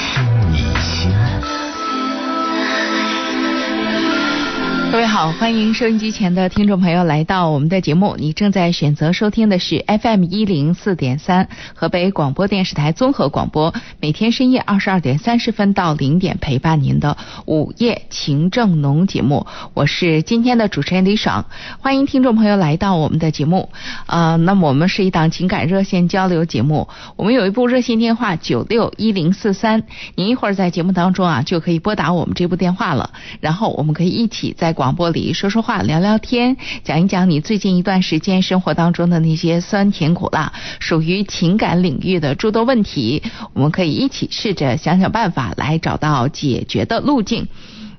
倾听你心。各位好，欢迎收音机前的听众朋友来到我们的节目。你正在选择收听的是 FM 一零四点三，河北广播电视台综合广播，每天深夜二十二点三十分到零点陪伴您的午夜情正浓节目。我是今天的主持人李爽，欢迎听众朋友来到我们的节目。呃，那么我们是一档情感热线交流节目，我们有一部热线电话九六一零四三，您一会儿在节目当中啊就可以拨打我们这部电话了，然后我们可以一起在。广播里说说话、聊聊天，讲一讲你最近一段时间生活当中的那些酸甜苦辣，属于情感领域的诸多问题，我们可以一起试着想想办法来找到解决的路径。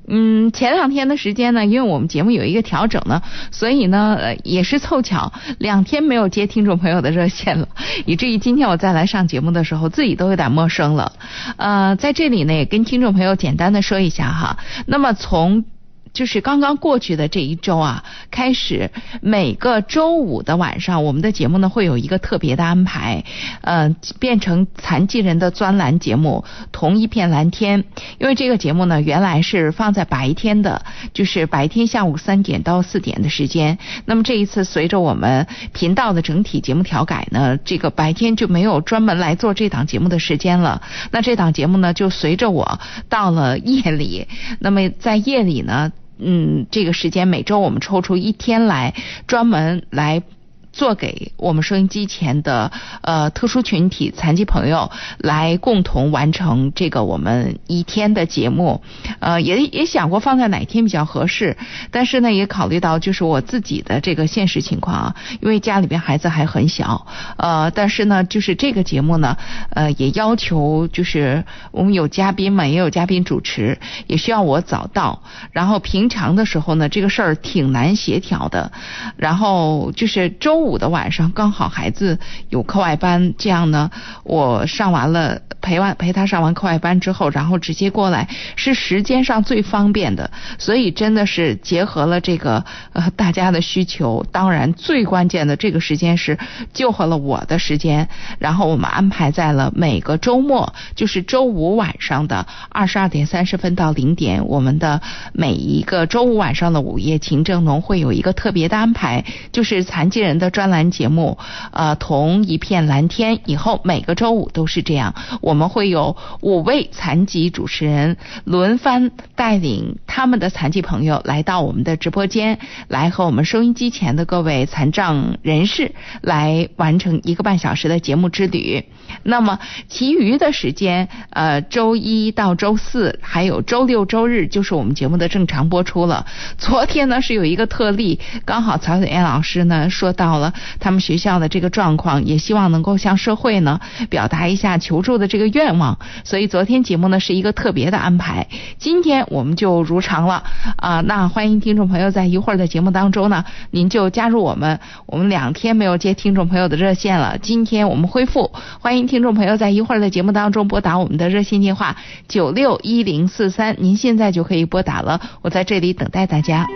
嗯，前两天的时间呢，因为我们节目有一个调整呢，所以呢也是凑巧，两天没有接听众朋友的热线了，以至于今天我再来上节目的时候，自己都有点陌生了。呃，在这里呢，也跟听众朋友简单的说一下哈。那么从就是刚刚过去的这一周啊，开始每个周五的晚上，我们的节目呢会有一个特别的安排，呃，变成残疾人的专栏节目《同一片蓝天》。因为这个节目呢原来是放在白天的，就是白天下午三点到四点的时间。那么这一次随着我们频道的整体节目调改呢，这个白天就没有专门来做这档节目的时间了。那这档节目呢就随着我到了夜里，那么在夜里呢。嗯，这个时间每周我们抽出一天来，专门来。做给我们收音机前的呃特殊群体残疾朋友来共同完成这个我们一天的节目，呃也也想过放在哪天比较合适，但是呢也考虑到就是我自己的这个现实情况啊，因为家里边孩子还很小，呃但是呢就是这个节目呢呃也要求就是我们有嘉宾嘛，也有嘉宾主持，也需要我早到，然后平常的时候呢这个事儿挺难协调的，然后就是周。五的晚上刚好孩子有课外班，这样呢，我上完了陪完陪他上完课外班之后，然后直接过来是时间上最方便的，所以真的是结合了这个呃大家的需求，当然最关键的这个时间是救活了我的时间，然后我们安排在了每个周末，就是周五晚上的二十二点三十分到零点，我们的每一个周五晚上的午夜秦正龙会有一个特别的安排，就是残疾人的。专栏节目，呃，同一片蓝天。以后每个周五都是这样，我们会有五位残疾主持人轮番带领他们的残疾朋友来到我们的直播间，来和我们收音机前的各位残障人士来完成一个半小时的节目之旅。那么，其余的时间，呃，周一到周四，还有周六周日，就是我们节目的正常播出了。昨天呢是有一个特例，刚好曹雪燕老师呢说到。了他们学校的这个状况，也希望能够向社会呢表达一下求助的这个愿望。所以昨天节目呢是一个特别的安排，今天我们就如常了啊。那欢迎听众朋友在一会儿的节目当中呢，您就加入我们。我们两天没有接听众朋友的热线了，今天我们恢复。欢迎听众朋友在一会儿的节目当中拨打我们的热线电话九六一零四三，您现在就可以拨打了，我在这里等待大家。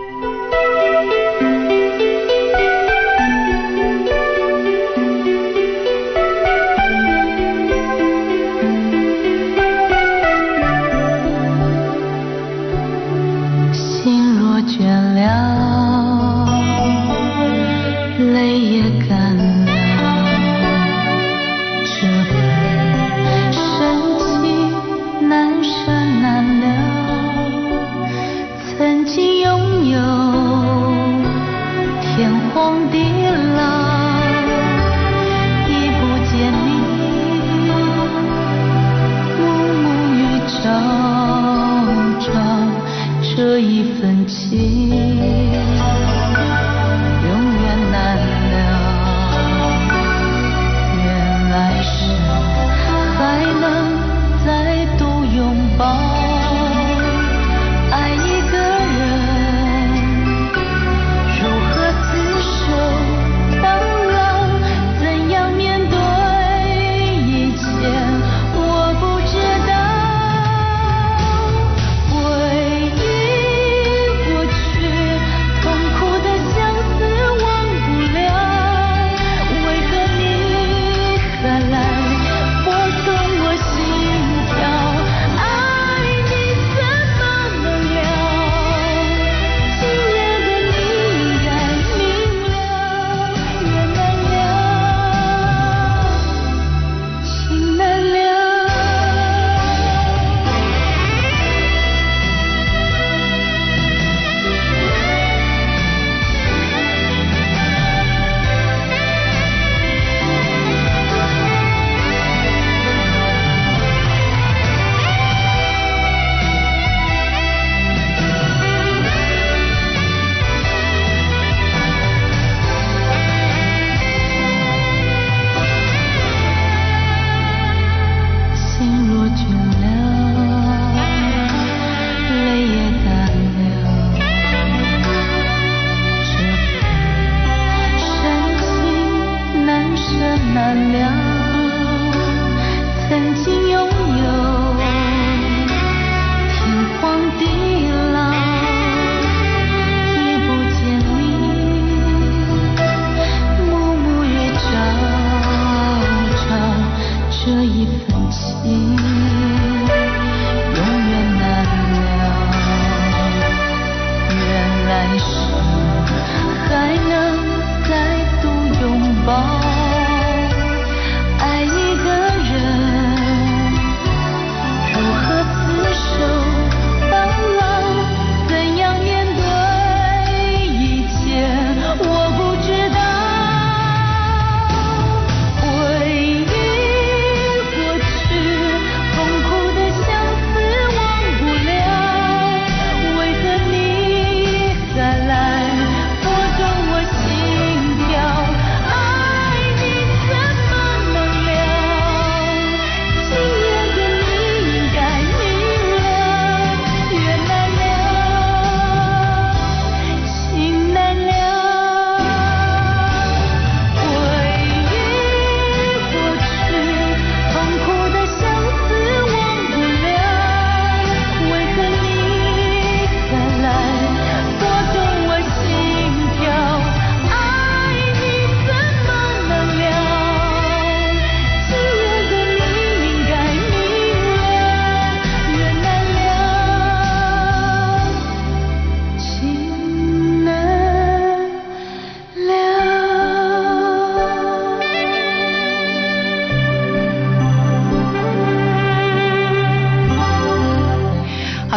这一份情。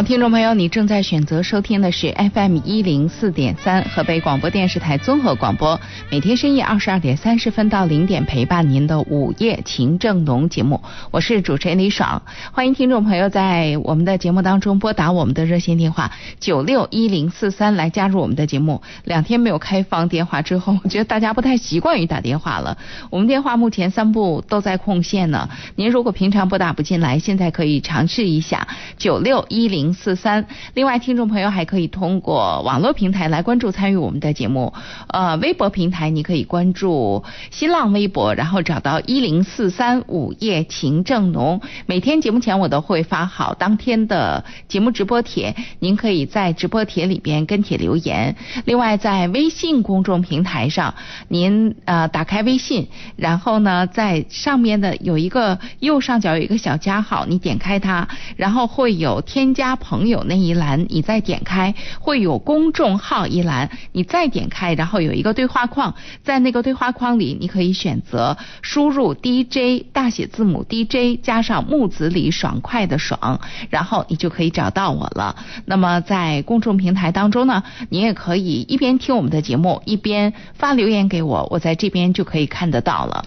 听众朋友，你正在选择收听的是 FM 一零四点三河北广播电视台综合广播，每天深夜二十二点三十分到零点陪伴您的午夜情正浓节目，我是主持人李爽，欢迎听众朋友在我们的节目当中拨打我们的热线电话九六一零四三来加入我们的节目。两天没有开放电话之后，我觉得大家不太习惯于打电话了。我们电话目前三部都在空线呢，您如果平常拨打不进来，现在可以尝试一下九六一零。四三，另外听众朋友还可以通过网络平台来关注参与我们的节目，呃，微博平台你可以关注新浪微博，然后找到一零四三午夜情正浓，每天节目前我都会发好当天的节目直播帖，您可以在直播帖里边跟帖留言。另外在微信公众平台上，您呃打开微信，然后呢在上面的有一个右上角有一个小加号，你点开它，然后会有添加。朋友那一栏，你再点开会有公众号一栏，你再点开，然后有一个对话框，在那个对话框里，你可以选择输入 DJ 大写字母 DJ 加上木子李爽快的爽，然后你就可以找到我了。那么在公众平台当中呢，你也可以一边听我们的节目，一边发留言给我，我在这边就可以看得到了。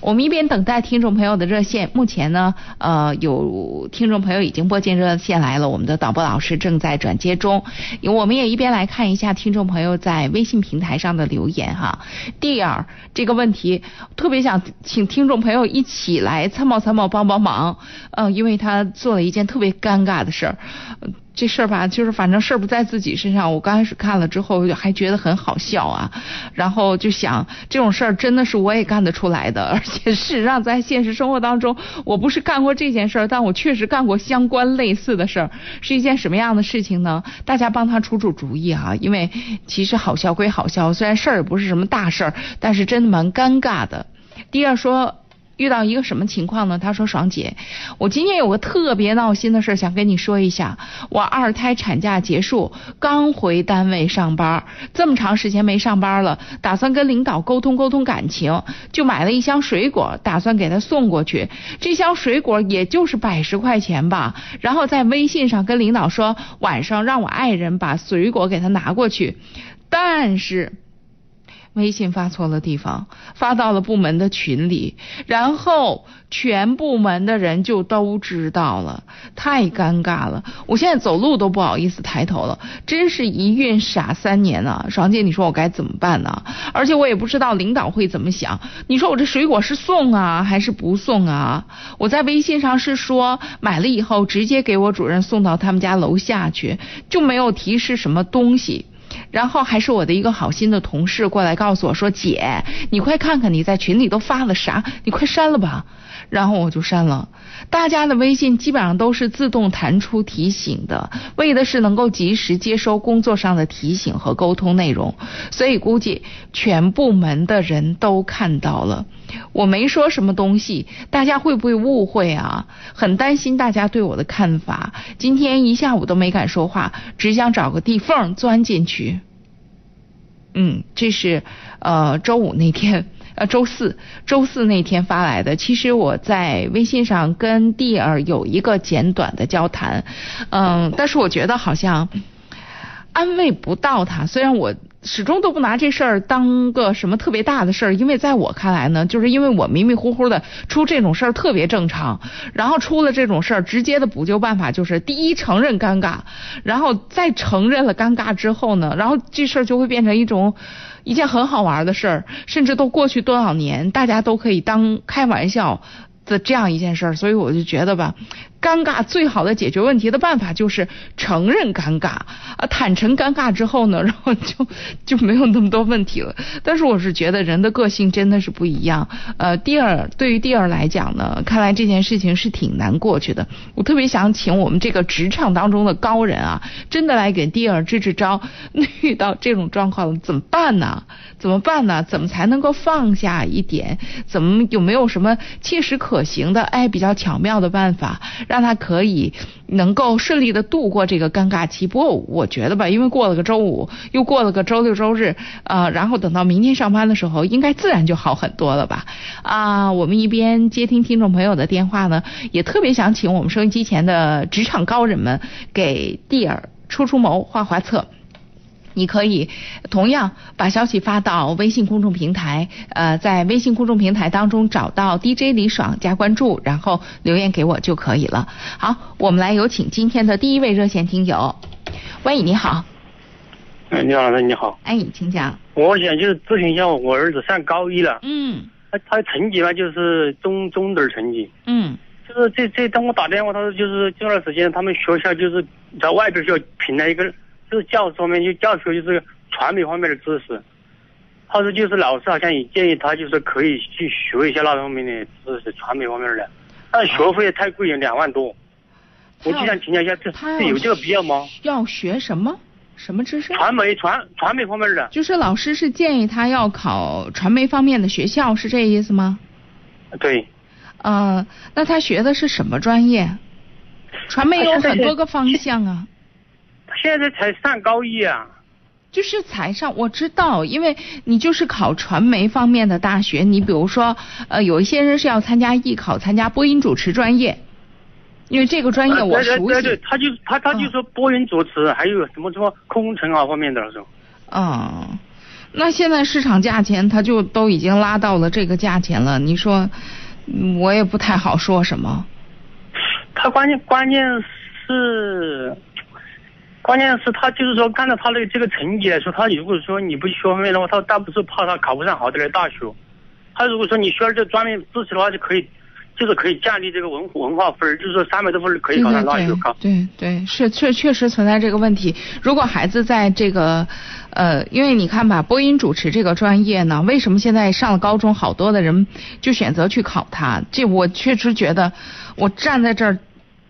我们一边等待听众朋友的热线，目前呢，呃，有听众朋友已经拨进热线来了，我们的。导播老师正在转接中，我们也一边来看一下听众朋友在微信平台上的留言哈。第二，这个问题特别想请听众朋友一起来参谋参谋帮帮忙，嗯，因为他做了一件特别尴尬的事儿。这事儿吧，就是反正事儿不在自己身上。我刚开始看了之后还觉得很好笑啊，然后就想这种事儿真的是我也干得出来的，而且事实上在现实生活当中，我不是干过这件事儿，但我确实干过相关类似的事儿。是一件什么样的事情呢？大家帮他出出主意哈，因为其实好笑归好笑，虽然事儿也不是什么大事儿，但是真的蛮尴尬的。第二说。遇到一个什么情况呢？他说：“爽姐，我今天有个特别闹心的事想跟你说一下。我二胎产假结束，刚回单位上班，这么长时间没上班了，打算跟领导沟通沟通感情，就买了一箱水果，打算给他送过去。这箱水果也就是百十块钱吧。然后在微信上跟领导说，晚上让我爱人把水果给他拿过去。但是。”微信发错了地方，发到了部门的群里，然后全部门的人就都知道了，太尴尬了。我现在走路都不好意思抬头了，真是一孕傻三年啊！爽姐，你说我该怎么办呢？而且我也不知道领导会怎么想。你说我这水果是送啊，还是不送啊？我在微信上是说买了以后直接给我主任送到他们家楼下去，就没有提示什么东西。然后还是我的一个好心的同事过来告诉我说：“姐，你快看看你在群里都发了啥，你快删了吧。”然后我就删了。大家的微信基本上都是自动弹出提醒的，为的是能够及时接收工作上的提醒和沟通内容，所以估计全部门的人都看到了。我没说什么东西，大家会不会误会啊？很担心大家对我的看法。今天一下午都没敢说话，只想找个地缝钻进去。嗯，这是呃周五那天。呃，周四，周四那天发来的。其实我在微信上跟蒂尔有一个简短的交谈，嗯，但是我觉得好像安慰不到他。虽然我始终都不拿这事儿当个什么特别大的事儿，因为在我看来呢，就是因为我迷迷糊糊的出这种事儿特别正常。然后出了这种事儿，直接的补救办法就是第一承认尴尬，然后再承认了尴尬之后呢，然后这事儿就会变成一种。一件很好玩的事儿，甚至都过去多少年，大家都可以当开玩笑的这样一件事儿，所以我就觉得吧。尴尬最好的解决问题的办法就是承认尴尬啊，坦诚尴尬之后呢，然后就 就没有那么多问题了。但是我是觉得人的个性真的是不一样。呃，第二，对于第二来讲呢，看来这件事情是挺难过去的。我特别想请我们这个职场当中的高人啊，真的来给第二支支招。遇到这种状况怎么办呢？怎么办呢？怎么才能够放下一点？怎么有没有什么切实可行的哎比较巧妙的办法？让他可以能够顺利的度过这个尴尬期。不过我觉得吧，因为过了个周五，又过了个周六周日，呃，然后等到明天上班的时候，应该自然就好很多了吧？啊，我们一边接听听众朋友的电话呢，也特别想请我们收音机前的职场高人们给蒂尔出出谋、画画策。你可以同样把消息发到微信公众平台，呃，在微信公众平台当中找到 DJ 李爽加关注，然后留言给我就可以了。好，我们来有请今天的第一位热线听友。喂，你好。哎，你好，老师，你好。哎，请讲。我想就是咨询一下，我儿子上高一了。嗯。他他的成绩嘛，就是中中等成绩。嗯。就是这这，当我打电话，他说就是这段时间他们学校就是在外边就评了一个。就是教师方面就教学就是传媒方面的知识，他说就是老师好像也建议他就是可以去学一下那方面的知识，传媒方面的，但学费太贵了，两万多。我就想请教一下，这这有这个必要吗？要学什么？什么知识？传媒传传媒方面的。就是老师是建议他要考传媒方面的学校，是这意思吗？对。嗯，那他学的是什么专业？传媒有很多个方向啊。现在才上高一啊，就是才上，我知道，因为你就是考传媒方面的大学，你比如说，呃，有一些人是要参加艺考，参加播音主持专业，因为这个专业我熟悉。对对对，他就他他就说播音主持，还有什么什么空乘啊方面的那种。嗯，那现在市场价钱他就都已经拉到了这个价钱了，你说，我也不太好说什么。他关键关键是。关键是，他就是说，按照他的这个成绩来说，他如果说你不去学方面的话，他倒不是怕他考不上好的大学。他如果说你学了这专业知识的话，就可以，就是可以降低这个文文化分就是说三百多分可以考上大学。考对对是确确实存在这个问题。如果孩子在这个，呃，因为你看吧，播音主持这个专业呢，为什么现在上了高中，好多的人就选择去考它？这我确实觉得，我站在这儿，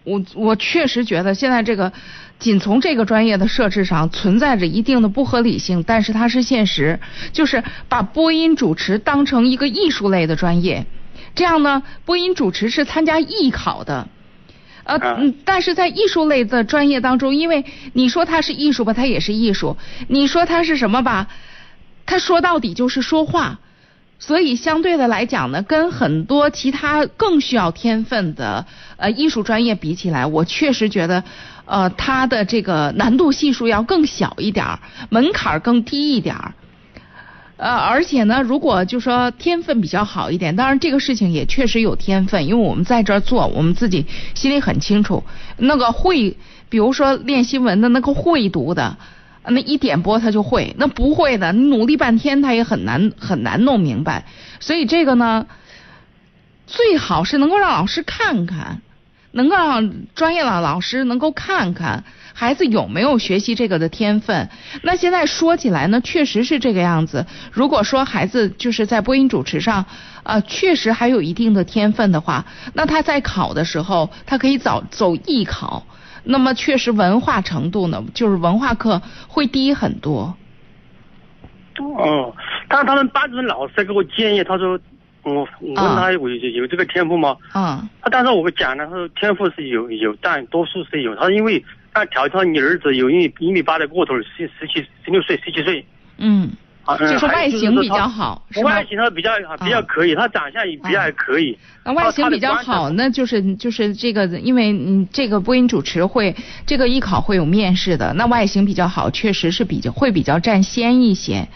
我我确实觉得现在这个。仅从这个专业的设置上存在着一定的不合理性，但是它是现实，就是把播音主持当成一个艺术类的专业，这样呢，播音主持是参加艺考的，呃，嗯，但是在艺术类的专业当中，因为你说它是艺术吧，它也是艺术；你说它是什么吧，它说到底就是说话，所以相对的来讲呢，跟很多其他更需要天分的呃艺术专业比起来，我确实觉得。呃，它的这个难度系数要更小一点儿，门槛更低一点儿。呃，而且呢，如果就说天分比较好一点，当然这个事情也确实有天分，因为我们在这儿做，我们自己心里很清楚。那个会，比如说练新闻的那个会读的，那一点播他就会；那不会的，你努力半天他也很难很难弄明白。所以这个呢，最好是能够让老师看看。能够让专业的老师能够看看孩子有没有学习这个的天分。那现在说起来呢，确实是这个样子。如果说孩子就是在播音主持上，呃，确实还有一定的天分的话，那他在考的时候，他可以早走艺考。那么确实文化程度呢，就是文化课会低很多。哦，但是他们班主任老师给我建议，他说，我我问他我有有这个天赋吗？嗯。他当时我讲了，他说天赋是有有，但多数是有。他因为他调查你儿子有一一米八的个头，十十七十六岁十七岁。嗯。就是外形比较好，是？外形他比较比较可以，他长相也比较还可以。那外形比较好，那就是就是这个，因为嗯，这个播音主持会这个艺考会有面试的，那外形比较好，确实是比较会比较占先一些。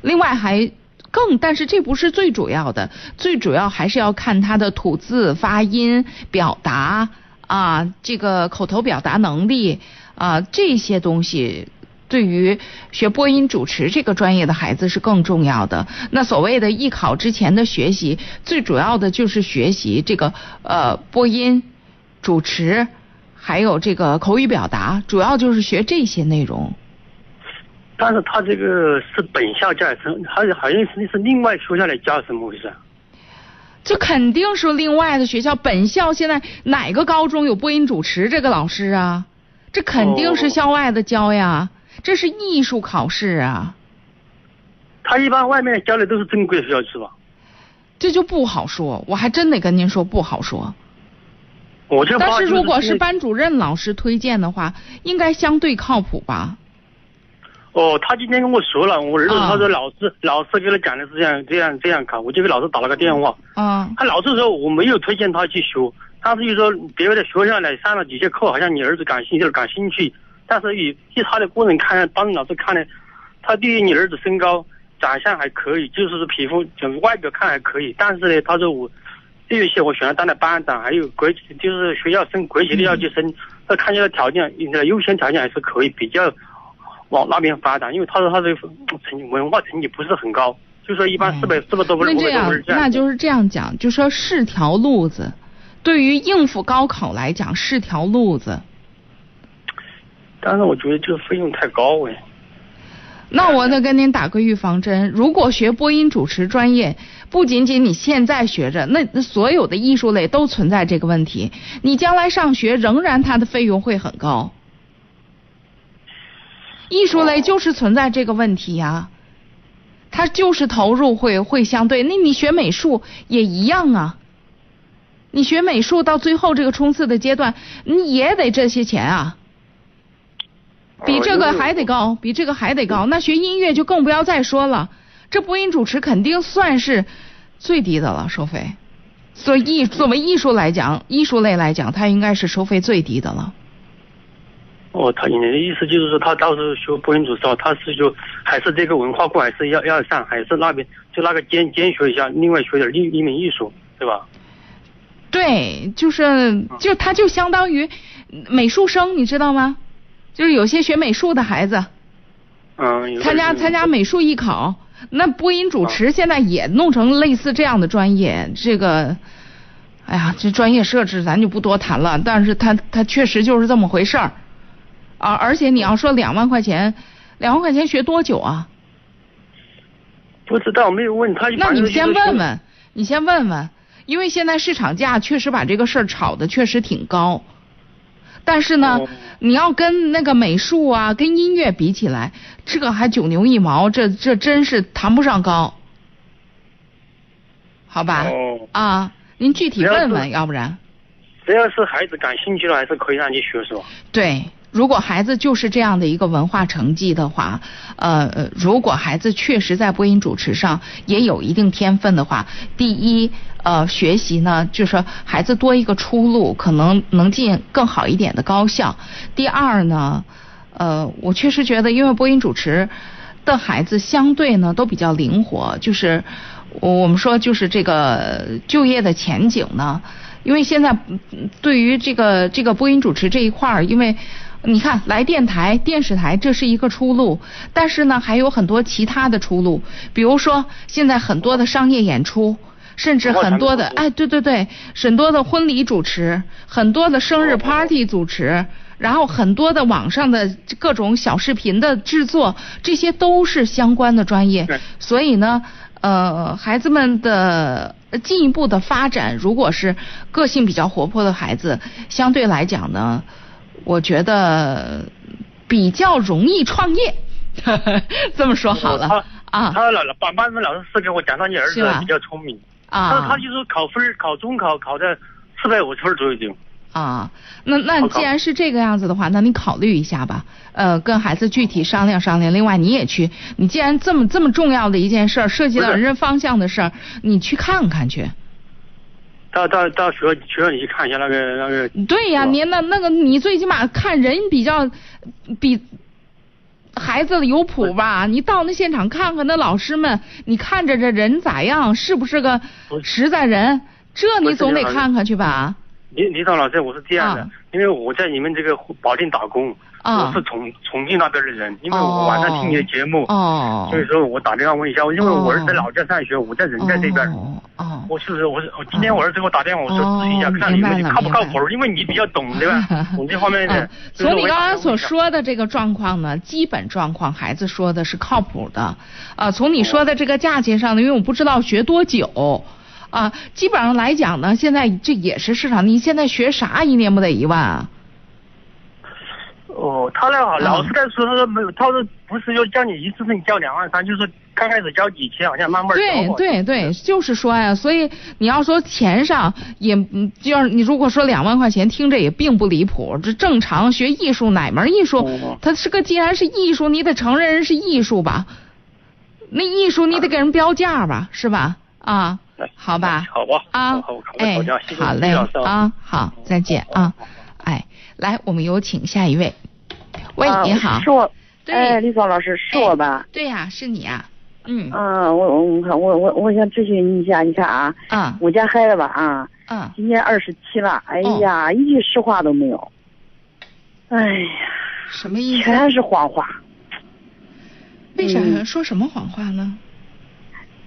另外还更，但是这不是最主要的，最主要还是要看他的吐字、发音、表达啊，这个口头表达能力啊，这些东西对于学播音主持这个专业的孩子是更重要的。那所谓的艺考之前的学习，最主要的就是学习这个呃播音主持，还有这个口语表达，主要就是学这些内容。但是他这个是本校教，是好像好像是是另外学校来教，怎么回事？这肯定是另外的学校，本校现在哪个高中有播音主持这个老师啊？这肯定是校外的教呀，这是艺术考试啊。他一般外面教的都是正规学校是吧？这就不好说，我还真得跟您说不好说。我就但是如果是班主任老师推荐的话，应该相对靠谱吧？哦，他今天跟我说了，我儿子他说老师老师给他讲的是这样这样这样考，我就给老师打了个电话。啊。他老师说我没有推荐他去学，但是就说别的学校呢上了几节课，好像你儿子感兴趣感兴趣，但是以以他的个人看，班主任老师看呢，他对于你儿子身高长相还可以，就是说皮肤整外表看还可以，但是呢，他说我这一些我选了当了班长，还有国就是学校升国旗的要求生，他看见的条件，优先条件还是可以比较。往那边发展，因为他说他这个成绩文化成绩不是很高，就说一般四百四百多分。那这样，那就是这样讲，就说是条路子，对于应付高考来讲是条路子。但是我觉得这个费用太高哎。那我得跟您打个预防针，如果学播音主持专业，不仅仅你现在学着，那那所有的艺术类都存在这个问题，你将来上学仍然它的费用会很高。艺术类就是存在这个问题呀，他就是投入会会相对。那你学美术也一样啊，你学美术到最后这个冲刺的阶段，你也得这些钱啊，比这个还得高，比这个还得高。那学音乐就更不要再说了，这播音主持肯定算是最低的了，收费。所以艺作为艺术来讲，艺术类来讲，它应该是收费最低的了。哦，他你的意思就是说，他到时候学播音主持，他是就还是这个文化课还是要要上，还是那边就那个兼兼学一下，另外学点一一门艺术，对吧？对，就是就他就相当于美术生，你知道吗？就是有些学美术的孩子，嗯，参加参加美术艺考，那播音主持现在也弄成类似这样的专业，这个，哎呀，这专业设置咱就不多谈了，但是他他确实就是这么回事儿。啊，而且你要说两万块钱，两万块钱学多久啊？不知道，没有问他。那你先问问，你先问问，因为现在市场价确实把这个事儿炒的确实挺高，但是呢，你要跟那个美术啊、跟音乐比起来，这个还九牛一毛，这这真是谈不上高，好吧？哦。啊，您具体问问，要不然。只要是孩子感兴趣的，还是可以让你学，是吧？对。如果孩子就是这样的一个文化成绩的话，呃，如果孩子确实在播音主持上也有一定天分的话，第一，呃，学习呢，就是说孩子多一个出路，可能能进更好一点的高校。第二呢，呃，我确实觉得，因为播音主持的孩子相对呢都比较灵活，就是我们说就是这个就业的前景呢，因为现在对于这个这个播音主持这一块儿，因为你看，来电台、电视台这是一个出路，但是呢，还有很多其他的出路。比如说，现在很多的商业演出，甚至很多的，哎，对对对，很多的婚礼主持，很多的生日 party 主持，然后很多的网上的各种小视频的制作，这些都是相关的专业。所以呢，呃，孩子们的进一步的发展，如果是个性比较活泼的孩子，相对来讲呢，我觉得比较容易创业。这么说好了啊，他老班班主任老师是给我讲，他你儿子比较聪明啊，他他就是考分考中考考的四百五十分左右就啊。那那既然是这个样子的话，那你考虑一下吧，呃，跟孩子具体商量商量。另外你也去，你既然这么这么重要的一件事儿，涉及到人生方向的事儿，你去看看去。到到到学校学校你去看一下那个那个。对呀，你那那个你最起码看人比较比。孩子有谱吧？你到那现场看看那老师们，你看着这人咋样？是不是个实在人？这你总得看看去吧。李李导老师，我是这样的，因为我在你们这个保定打工。我是重重庆那边的人，因为我晚上听你的节目，哦所以说我打电话问一下，因为我儿子在老家上学，我在人在这边。哦，我是我是我今天我儿子给我打电话，我说咨询一下，看你们靠不靠谱，因为你比较懂对吧？懂这方面的。从你刚刚所说的这个状况呢，基本状况孩子说的是靠谱的。啊，从你说的这个价钱上呢，因为我不知道学多久，啊，基本上来讲呢，现在这也是市场。你现在学啥一年不得一万啊？哦，他那好，老师在说，他说没有，他说不是要叫你一次性交两万三，就是刚开始交几千，好像慢慢对对对，就是说呀，所以你要说钱上也，就是你如果说两万块钱，听着也并不离谱。这正常学艺术哪门艺术，它是个既然是艺术，你得承认人是艺术吧？那艺术你得给人标价吧，是吧？啊，好吧，好吧，啊，哎，好嘞，啊，好，再见啊，哎，来，我们有请下一位。喂，你好，是我，哎，李芳老师，是我吧？对呀，是你啊。嗯。啊，我我看我我我想咨询你一下，你看啊，啊，我家孩子吧啊，嗯，今年二十七了，哎呀，一句实话都没有。哎呀，什么意思？全是谎话。为啥说什么谎话呢？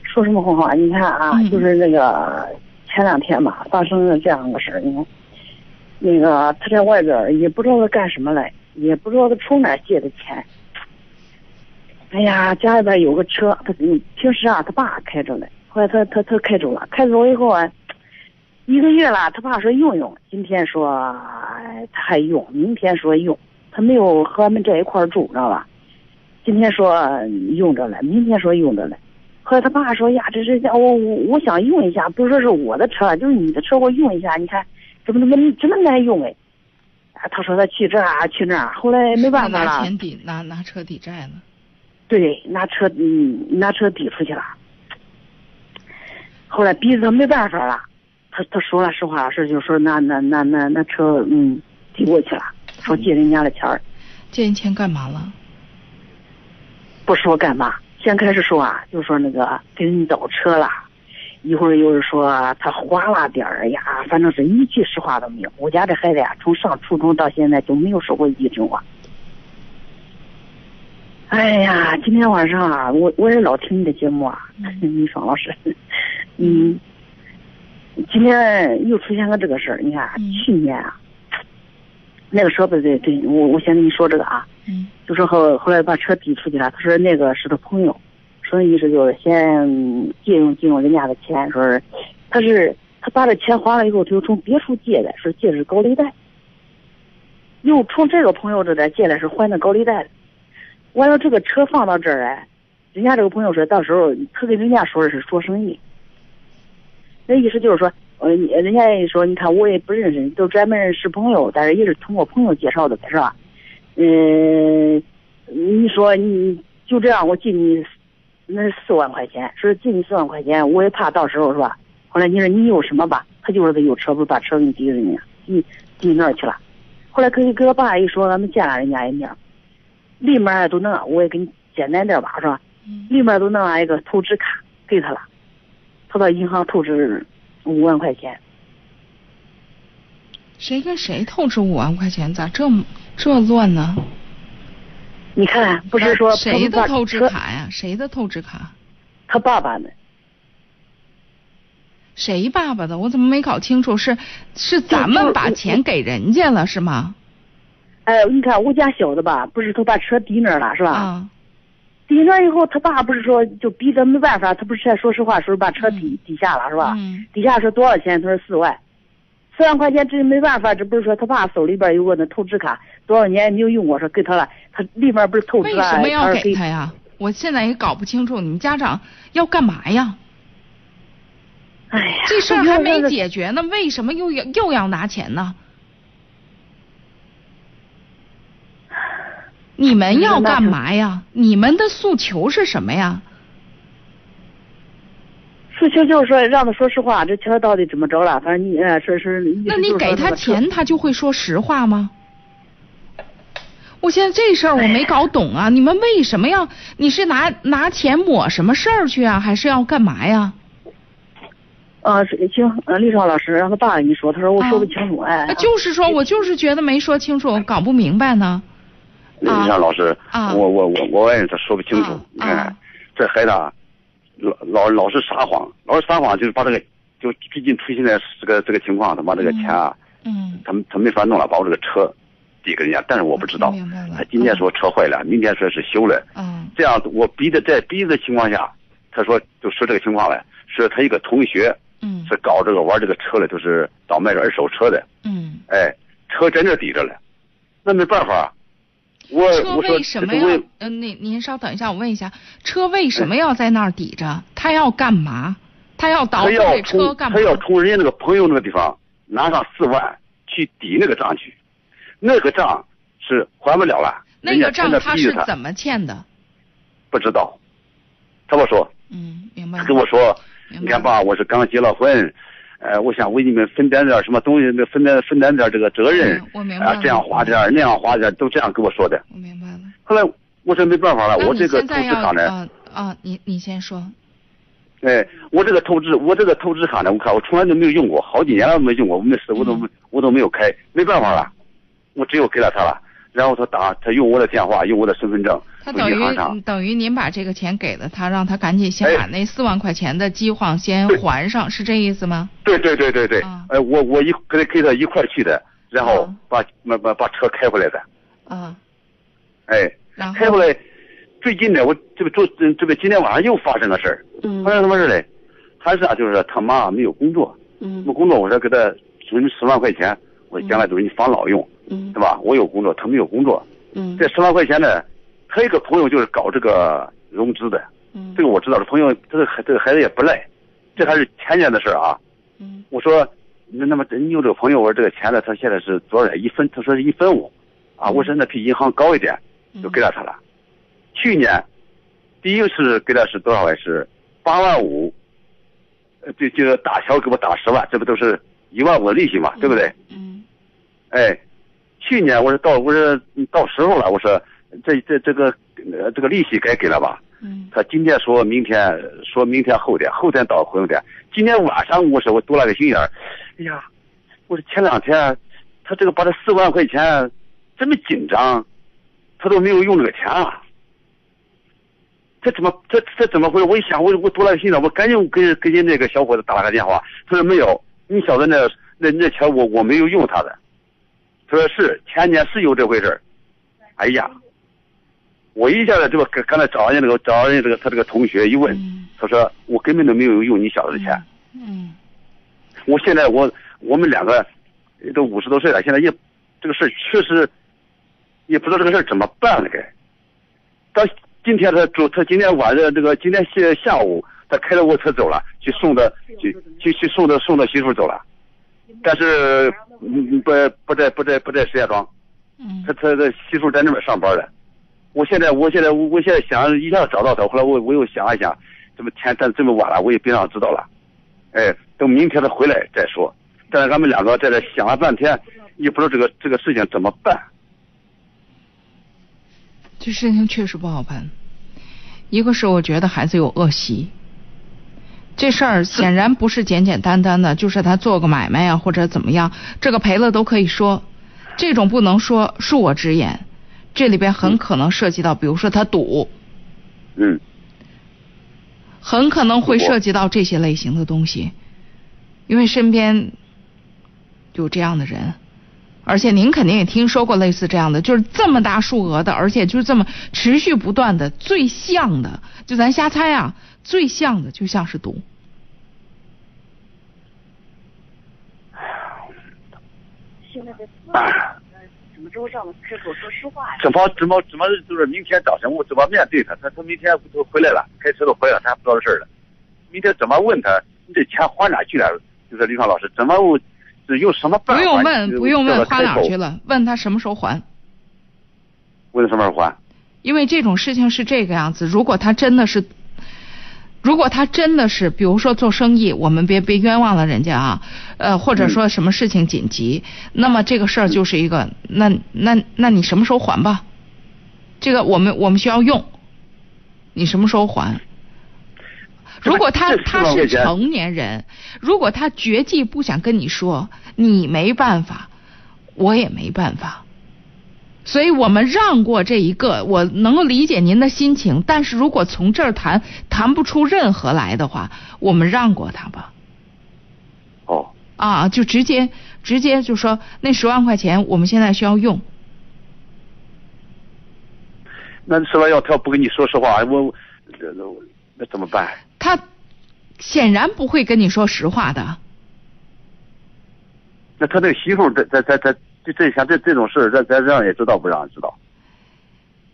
说什么谎话？你看啊，就是那个前两天吧，发生了这样个事儿，你看，那个他在外边也不知道他干什么来。也不知道他从哪借的钱。哎呀，家里边有个车，他平时啊，他爸开着呢。后来他他他开走了，开走以后啊，一个月了，他爸说用用，今天说他还用，明天说用，他没有和俺们在一块住，知道吧？今天说用着了，明天说用着了。后来他爸说呀，这是我我我想用一下，不是说是我的车，就是你的车，我用一下，你看怎么怎么这么难用哎。他说他去这啊去那儿，后来没办法了。拿钱抵拿拿车抵债了。对，拿车嗯拿车抵出去了。后来逼着他没办法了，他他说了实话是就说拿拿拿拿拿车嗯抵过去了，说借人家的钱儿。借人钱干嘛了？不说干嘛，先开始说啊，就说那个给人倒车了。一会儿又是说他花了点儿呀，反正是一句实话都没有。我家这孩子呀，从上初中到现在就没有说过一句真话。哎呀，今天晚上啊，我我也老听你的节目啊，李爽老师，嗯，今天又出现个这个事儿，你看去年啊，那个车不对对，我我先跟你说这个啊，就说后后来把车抵出去了，他说那个是他朋友。说的意思就是先借用借用人家的钱，说是他是他把这钱花了以后，他又从别处借的，说借的是高利贷，又从这个朋友这边借的是还那高利贷。完了，这个车放到这儿来，人家这个朋友说到时候他跟人家说的是做生意，那意思就是说，呃，人家说你看我也不认识，都专门是朋友，但是也是通过朋友介绍的，是吧？嗯，你说你就这样，我借你。那是四万块钱，说借你四万块钱，我也怕到时候是吧？后来你说你有什么吧？他就说他有车，不是把车给你抵人家，抵抵那儿去了。后来跟跟我爸一说，咱们见了人家一面，立马都弄，我也给你简单点吧，是吧？立马都弄了一个透支卡给他了，他到银行透支五万块钱。谁跟谁透支五万块钱？咋这么这乱呢？你看，不是说谁的透支卡呀？谁的透支卡？他爸爸的。谁爸爸的？我怎么没搞清楚？是是咱们把钱给人家了是吗？哎，你看我家小子吧，不是他把车抵那儿了是吧？啊。抵那以后，他爸不是说就逼得没办法，他不是在说实话说把车抵抵下了是吧？嗯。抵下说多少钱？他说四万，四万块钱这没办法，这不是说他爸手里边有个那透支卡，多少年也没有用过，说给他了，他里面不是透支了？为什么要给他呀？我现在也搞不清楚，你们家长要干嘛呀？哎呀，这事儿还没解决呢，为什么又要又要拿钱呢？你们要干嘛呀？你们的诉求是什么呀？诉求就是说让他说实话，这钱到底怎么着了？反正你呃说是。那你给他钱，他就会说实话吗？我现在这事儿我没搞懂啊！你们为什么要？你是拿拿钱抹什么事儿去啊？还是要干嘛呀？啊，行，呃，李爽老师让他爸跟你说，他说我说不清楚，哎。就是说我就是觉得没说清楚，我搞不明白呢。李爽老师，我我我我问他说不清楚，你看这孩子老老老是撒谎，老是撒谎，就是把这个就最近出现的这个这个情况，他把这个钱啊，嗯，他他没法弄了，把我这个车抵给人家，但是我不知道，他今天说车坏了，明天说是修了，嗯，这样我逼的在逼的情况下，他说就说这个情况了，是他一个同学，嗯，是搞这个玩这个车的，就是倒卖二手车的，嗯，哎，车真的抵着了，那没办法。我车为什么要？嗯，那您稍等一下，我问一下，车为什么要在那儿抵着？他要干嘛？他要倒这车干嘛？他要从人家那个朋友那个地方拿上四万去抵那个账去，那个账是还不了了。那个账他是怎么欠的？不知道，他跟我说。嗯，明白。他跟我说，你看吧，我是刚结了婚。呃，我想为你们分担点什么东西，分担分担点这个责任。我明白了。啊，这样花点，那样花点，都这样跟我说的。我明白了。后来我说没办法了，我这个透支卡呢？啊啊，你你先说。哎，我这个透支，我这个透支卡呢，我看我从来都没有用过，好几年了没用过，我没事，我都我都没有开，没办法了，我只有给了他了。然后他打，他用我的电话，用我的身份证。他等于等于您把这个钱给了他，让他赶紧先把那四万块钱的饥荒先还上，是这意思吗？对对对对对，哎，我我一跟跟他一块去的，然后把把把把车开回来的。啊。哎。然后。开回来，最近呢，我这个昨这个今天晚上又发生个事儿。嗯。发生什么事嘞？还是啊，就是他妈没有工作。嗯。没工作，我说给他存十万块钱，我将来都是你防老用。嗯。对吧？我有工作，他没有工作。嗯。这十万块钱呢？他一个朋友就是搞这个融资的，嗯，这个我知道。这朋友，这个孩这个孩子也不赖，这还是前年的事啊。嗯，我说，那那么你有这个朋友，我说这个钱呢，他现在是多少钱？一分，他说是一分五，啊，我说那比银行高一点，就给了他了。去年，第一次给他是多少？是八万五，呃，就就打条给我打十万，这不都是一万五的利息嘛，对不对？嗯，哎，去年我说到我说到时候了，我说。这这这个呃这个利息该给了吧？嗯。他今天说明天说明天后天后天到后天，今天晚上我说我多了个心眼儿，哎呀，我说前两天他这个把这四万块钱这么紧张，他都没有用这个钱啊。这怎么这这怎么回事？我一想我我多了个心眼，我赶紧给给人那个小伙子打了个电话，他说没有，你晓得那那那钱我我没有用他的，他说是前年是有这回事哎呀。我一下子这个刚刚才找人家那个找人家这个他这个同学一问，他说我根本都没有用你小子的钱。嗯。我现在我我们两个都五十多岁了，现在也这个事确实也不知道这个事怎么办了该。到今天他走，他今天晚上这个今天下下午他开着我车走了，去送的去去去送的送的媳妇走了，但是不不在不在不在石家庄，他他的媳妇在那边上班了。我现在，我现在，我现在想一下找到他，后来我我又想一想，这么天但这么晚了，我也别让知道了，哎，等明天他回来再说。但是俺们两个在这想了半天，也不知道这个这个事情怎么办。这事情确实不好办，一个是我觉得孩子有恶习，这事儿显然不是简简单单的，就是他做个买卖呀或者怎么样，这个赔了都可以说，这种不能说，恕我直言。这里边很可能涉及到，比如说他赌，嗯，很可能会涉及到这些类型的东西。因为身边有这样的人，而且您肯定也听说过类似这样的，就是这么大数额的，而且就是这么持续不断的，最像的，就咱瞎猜啊，最像的就像是毒。现在在怎么着让开口说实话呀？怎么怎么怎么就是明天早晨我怎么面对他？他他明天都回来了，开车都回来了，他还不知道这事儿了。明天怎么问他？你这钱花哪去了？就是李芳老师，怎么我是用什么办法不？用问，不用问，花哪去？了？问他什么时候还？问什么时候还？因为这种事情是这个样子，如果他真的是，如果他真的是，比如说做生意，我们别别冤枉了人家啊，呃，或者说什么事情紧急，那么这个事儿就是一个，那那那你什么时候还吧？这个我们我们需要用，你什么时候还？如果他他4万块钱是成年人，如果他绝技不想跟你说，你没办法，我也没办法。所以我们让过这一个，我能够理解您的心情，但是如果从这儿谈谈不出任何来的话，我们让过他吧。哦，啊，就直接直接就说那十万块钱我们现在需要用，那是吧？要他要不跟你说实话，我我那那怎么办？他显然不会跟你说实话的。那他那个媳妇在在在在这这像这这种事儿，咱咱让也知道不让知道？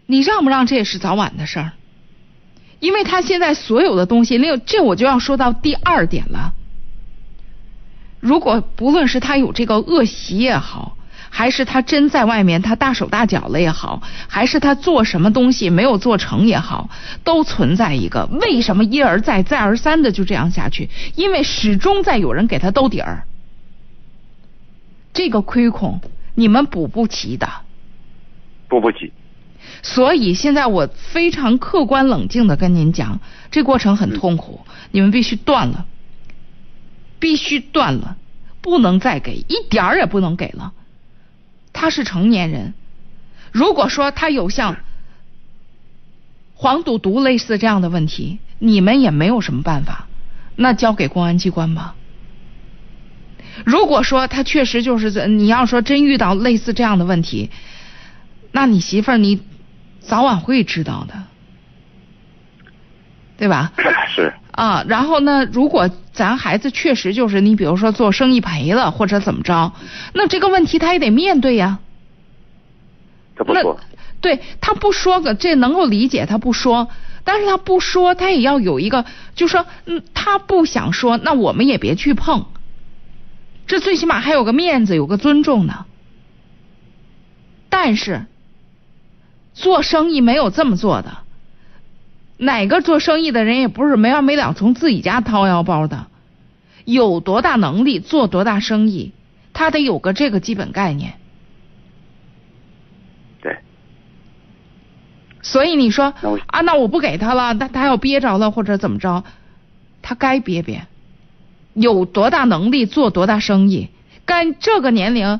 你让不让这也是早晚的事儿，因为他现在所有的东西，另这我就要说到第二点了。如果不论是他有这个恶习也好，还是他真在外面他大手大脚了也好，还是他做什么东西没有做成也好，都存在一个为什么一而再再而三的就这样下去？因为始终在有人给他兜底儿，这个亏空你们补不齐的。补不齐。所以现在我非常客观冷静的跟您讲，这过程很痛苦，你们必须断了，必须断了，不能再给，一点儿也不能给了。他是成年人，如果说他有像黄赌毒类似这样的问题，你们也没有什么办法，那交给公安机关吧。如果说他确实就是这，你要说真遇到类似这样的问题，那你媳妇儿你早晚会知道的，对吧？是啊，然后呢，如果咱孩子确实就是你，比如说做生意赔了或者怎么着，那这个问题他也得面对呀。那他不说，对他不说个，这能够理解，他不说，但是他不说，他也要有一个，就说，嗯，他不想说，那我们也别去碰，这最起码还有个面子，有个尊重呢。但是，做生意没有这么做的，哪个做生意的人也不是没完没了从自己家掏腰包的，有多大能力做多大生意，他得有个这个基本概念。对，所以你说啊，那我不给他了，那他要憋着了或者怎么着，他该憋憋，有多大能力做多大生意，该这个年龄，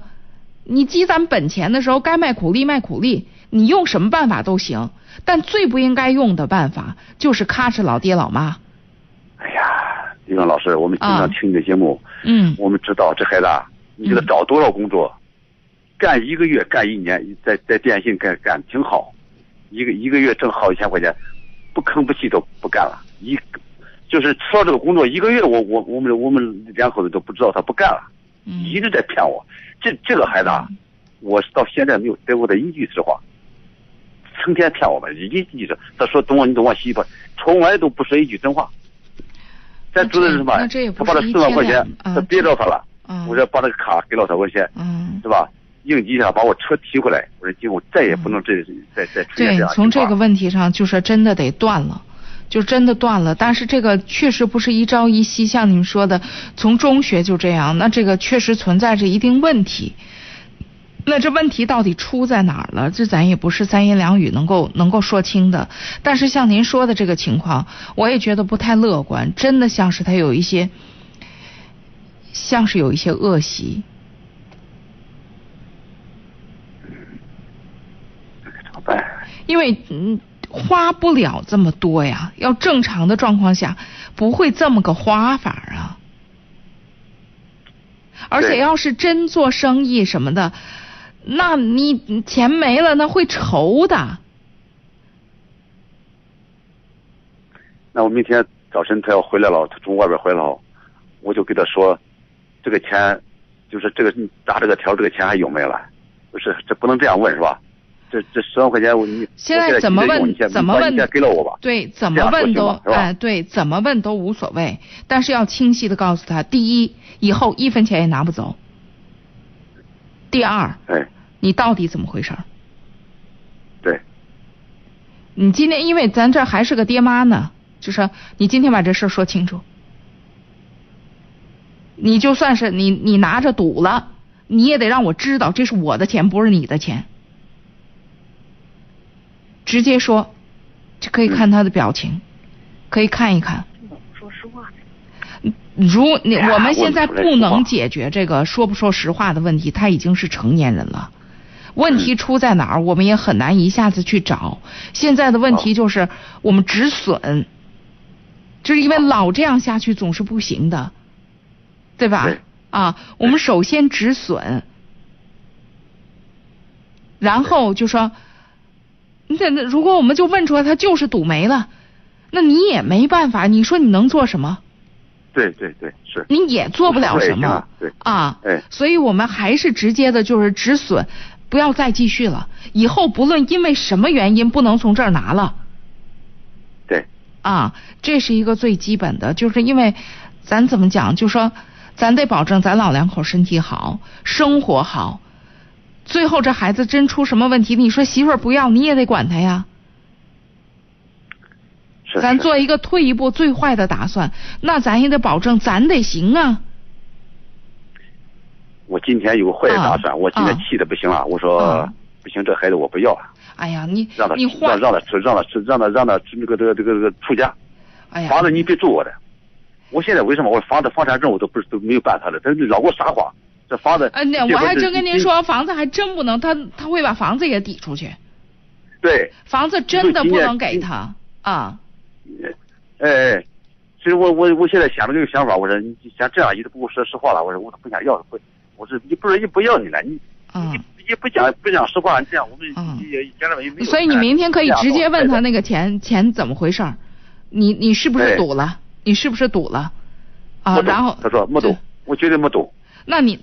你积攒本钱的时候该卖苦力卖苦力，你用什么办法都行，但最不应该用的办法就是咔哧老爹老妈。哎呀，李刚老师，我们经啊常听你的节目，嗯我们知道这孩子啊，你给他嗯找多少工作，干一个月干一年，在在电信干干挺好，一个一个月挣好几千块钱，不吭不气都不干了，一就是辞了这个工作一个月，我我我们我们两口子都不知道他不干了，嗯一直在骗我。这这个孩子啊，我到现在没有得过他一句实话，成天骗我们，一句说他说懂我你东往西吧，从来都不说一句真话。再主要是什么他把这四万块钱，啊他憋着他了。嗯我说把那个卡给了他，我先嗯是吧？应急一下把我车提回来，我说今后再也不能这再再出现这对样，从这个问题上，就是真的得断了，就真的断了。但是这个确实不是一朝一夕，像你们说的，从中学就这样，那这个确实存在着一定问题。那这问题到底出在哪儿了？这咱也不是三言两语能够能够说清的。但是像您说的这个情况，我也觉得不太乐观，真的像是他有一些，像是有一些恶习。因为嗯花不了这么多呀，要正常的状况下不会这么个花法啊。而且要是真做生意什么的，那你钱没了那会愁的。那我明天早晨他要回来了，他从外边回来了，我就给他说，这个钱，就是这个你打这个条，这个钱还有没有了？不是，这不能这样问是吧？这这十万块钱我你现在怎么问怎么问给了我吧？对，怎么问都哎，对，怎么问都无所谓，但是要清晰的告诉他：第一，以后一分钱也拿不走；第二，哎，你到底怎么回事？对，你今天因为咱这还是个爹妈呢，就是你今天把这事儿说清楚。你就算是你你拿着赌了，你也得让我知道这是我的钱，不是你的钱。直接说，就可以看他的表情，可以看一看。说实话，如你我们现在不能解决这个说不说实话的问题，他已经是成年人了。问题出在哪儿，我们也很难一下子去找。现在的问题就是我们止损，就是因为老这样下去总是不行的，对吧？啊，我们首先止损，然后就说，那那如果我们就问出来他就是赌没了，那你也没办法，你说你能做什么？对对对，是，你也做不了什么对啊哎所以我们还是直接的就是止损，不要再继续了。以后不论因为什么原因不能从这儿拿了对，啊，这是一个最基本的，就是因为咱怎么讲，就说咱得保证咱老两口身体好，生活好。最后这孩子真出什么问题，你说媳妇儿不要，你也得管他呀。是，是。咱做一个退一步最坏的打算，那咱也得保证咱得行啊。我今天有个坏的打算，啊我今天啊气的不行了，我说、啊。不行，这孩子我不要了，哎呀，你让他你换让让他吃，让他吃，让他让他这个这个这个这个出家，哎呀，房子你别住我的。我现在为什么？我房子房产证我都不是都没有办他的，他老给我撒谎，这房子。呃，那我还真跟您，说，房子还真不能，他他会把房子也抵出去，对，房子真的不能给他啊。哎哎，其实我我我现在想了这个想法，我说你像这样，你都不跟我说实话了，我说我都不想要了，不，我说你不是你不要你了，你嗯你你不讲不讲实话，这样我们嗯也家长也没有所以你明天可以直接问他那个钱钱怎么回事儿，你你是不是哎赌了？你是不是赌了？啊，然后他说没赌，我绝对没赌。那你